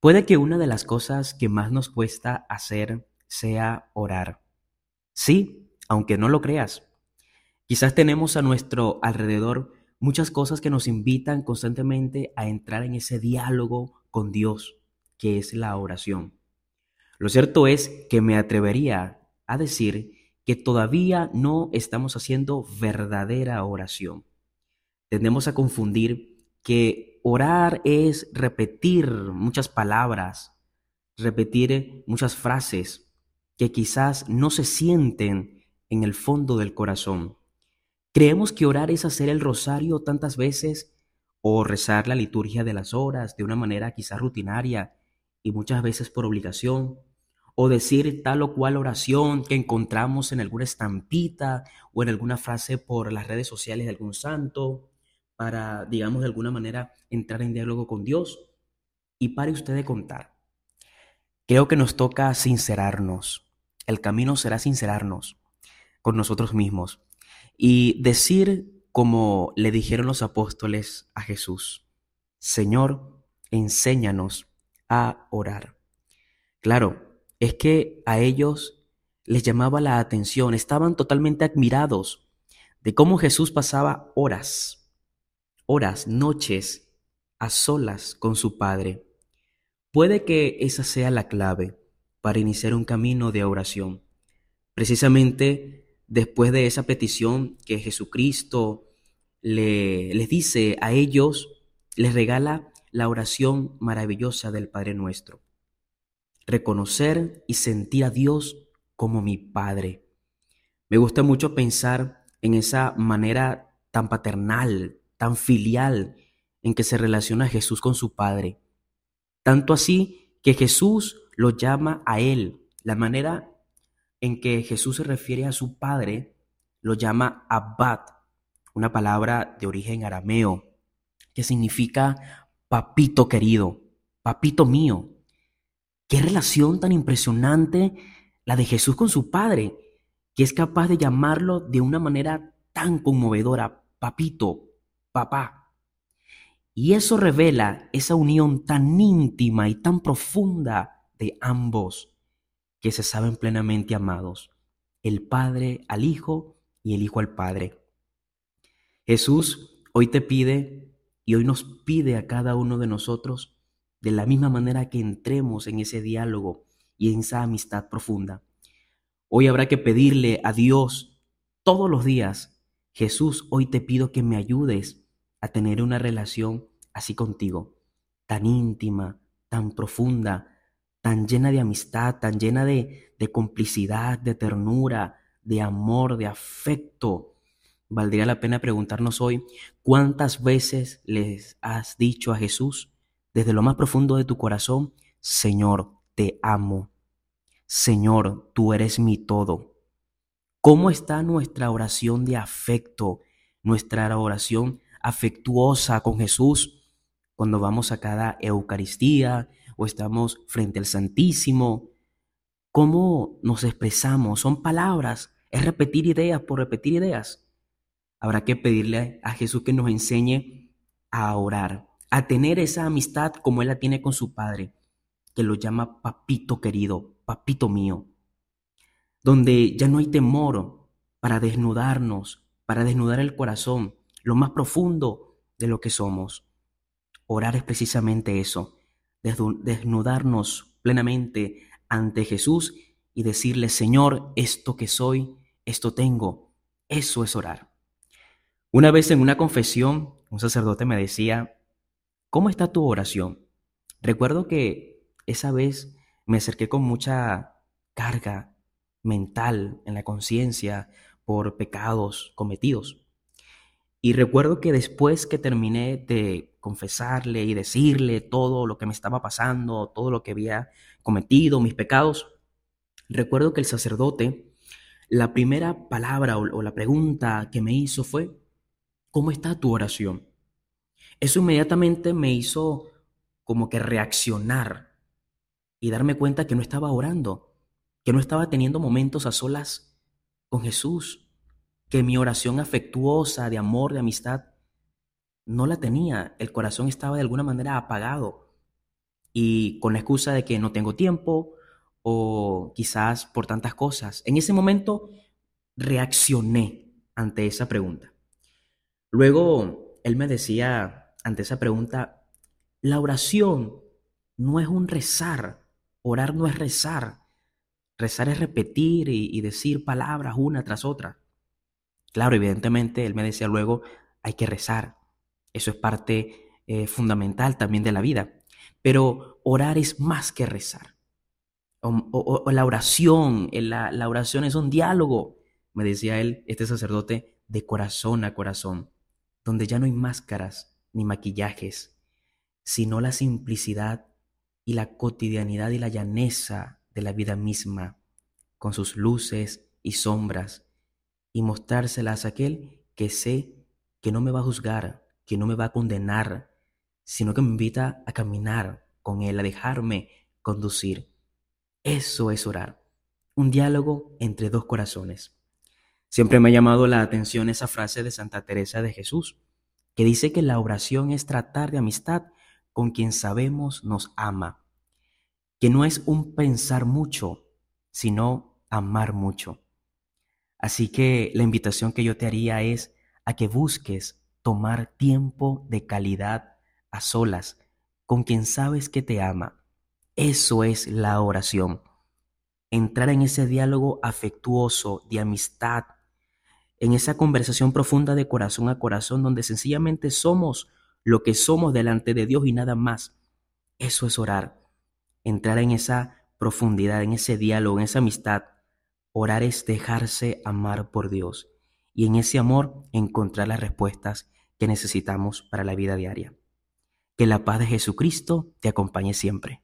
Puede que una de las cosas que más nos cuesta hacer sea orar. Sí, aunque no lo creas. Quizás tenemos a nuestro alrededor muchas cosas que nos invitan constantemente a entrar en ese diálogo con Dios, que es la oración. Lo cierto es que me atrevería a decir que todavía no estamos haciendo verdadera oración. Tendemos a confundir que orar es repetir muchas palabras, repetir muchas frases que quizás no se sienten en el fondo del corazón. Creemos que orar es hacer el rosario tantas veces o rezar la liturgia de las horas de una manera quizás rutinaria y muchas veces por obligación, o decir tal o cual oración que encontramos en alguna estampita o en alguna frase por las redes sociales de algún santo, para, digamos, de alguna manera entrar en diálogo con Dios. Y pare usted de contar. Creo que nos toca sincerarnos. El camino será sincerarnos con nosotros mismos y decir como le dijeron los apóstoles a Jesús, Señor, enséñanos a orar. Claro, es que a ellos les llamaba la atención, estaban totalmente admirados de cómo Jesús pasaba horas, horas, noches, a solas con su Padre. Puede que esa sea la clave para iniciar un camino de oración. Precisamente después de esa petición que Jesucristo le, les dice a ellos, les regala la oración maravillosa del Padre nuestro. Reconocer y sentir a Dios como mi Padre. Me gusta mucho pensar en esa manera tan paternal, tan filial en que se relaciona Jesús con su Padre. Tanto así que Jesús lo llama a Él, la manera en que Jesús se refiere a su padre, lo llama Abad, una palabra de origen arameo, que significa papito querido, papito mío. Qué relación tan impresionante la de Jesús con su padre, que es capaz de llamarlo de una manera tan conmovedora, papito, papá. Y eso revela esa unión tan íntima y tan profunda de ambos que se saben plenamente amados, el Padre al Hijo y el Hijo al Padre. Jesús hoy te pide y hoy nos pide a cada uno de nosotros de la misma manera que entremos en ese diálogo y en esa amistad profunda. Hoy habrá que pedirle a Dios todos los días, Jesús, hoy te pido que me ayudes a tener una relación así contigo, tan íntima, tan profunda, tan llena de amistad, tan llena de, complicidad, de ternura, de amor, de afecto. Valdría la pena preguntarnos hoy, ¿cuántas veces les has dicho a Jesús desde lo más profundo de tu corazón, Señor, te amo? Señor, tú eres mi todo. ¿Cómo está nuestra oración de afecto, nuestra oración afectuosa con Jesús cuando vamos a cada Eucaristía, o estamos frente al Santísimo. ¿Cómo nos expresamos? Son palabras, es repetir ideas por repetir ideas. Habrá que pedirle a Jesús que nos enseñe a orar, a tener esa amistad como Él la tiene con su Padre, que lo llama papito querido, papito mío, donde ya no hay temor para desnudarnos, para desnudar el corazón, lo más profundo de lo que somos. Orar es precisamente eso, desnudarnos plenamente ante Jesús y decirle, Señor, esto que soy, esto tengo. Eso es orar. Una vez en una confesión, un sacerdote me decía, ¿cómo está tu oración? Recuerdo que esa vez me acerqué con mucha carga mental en la conciencia por pecados cometidos. Y recuerdo que después que terminé de confesarle y decirle todo lo que me estaba pasando, todo lo que había cometido, mis pecados, recuerdo que el sacerdote, la primera palabra o, la pregunta que me hizo fue, ¿cómo está tu oración? Eso inmediatamente me hizo como que reaccionar y darme cuenta que no estaba orando, que no estaba teniendo momentos a solas con Jesús, que mi oración afectuosa, de amor, de amistad, no la tenía. El corazón estaba de alguna manera apagado. y con la excusa de que no tengo tiempo o quizás por tantas cosas. En ese momento reaccioné ante esa pregunta. Luego él me decía ante esa pregunta, la oración no es un rezar, orar no es rezar, rezar es repetir y, decir palabras una tras otra. Claro, evidentemente, él me decía luego, hay que rezar, eso es parte eh, fundamental también de la vida, pero orar es más que rezar. O, la oración, la, la oración es un diálogo, me decía él, este sacerdote, de corazón a corazón, donde ya no hay máscaras ni maquillajes, sino la simplicidad y la cotidianidad y la llaneza de la vida misma, con sus luces y sombras, y mostrárselas a aquel que sé que no me va a juzgar, que no me va a condenar, sino que me invita a caminar con él, a dejarme conducir. Eso es orar, un diálogo entre dos corazones. Siempre me ha llamado la atención esa frase de Santa Teresa de Jesús, que dice que la oración es tratar de amistad con quien sabemos nos ama, que no es un pensar mucho, sino amar mucho. Así que la invitación que yo te haría es a que busques tomar tiempo de calidad a solas con quien sabes que te ama. Eso es la oración. Entrar en ese diálogo afectuoso de amistad, en esa conversación profunda de corazón a corazón donde sencillamente somos lo que somos delante de Dios y nada más. Eso es orar. Entrar en esa profundidad, en ese diálogo, en esa amistad. Orar es dejarse amar por Dios y en ese amor encontrar las respuestas que necesitamos para la vida diaria. Que la paz de Jesucristo te acompañe siempre.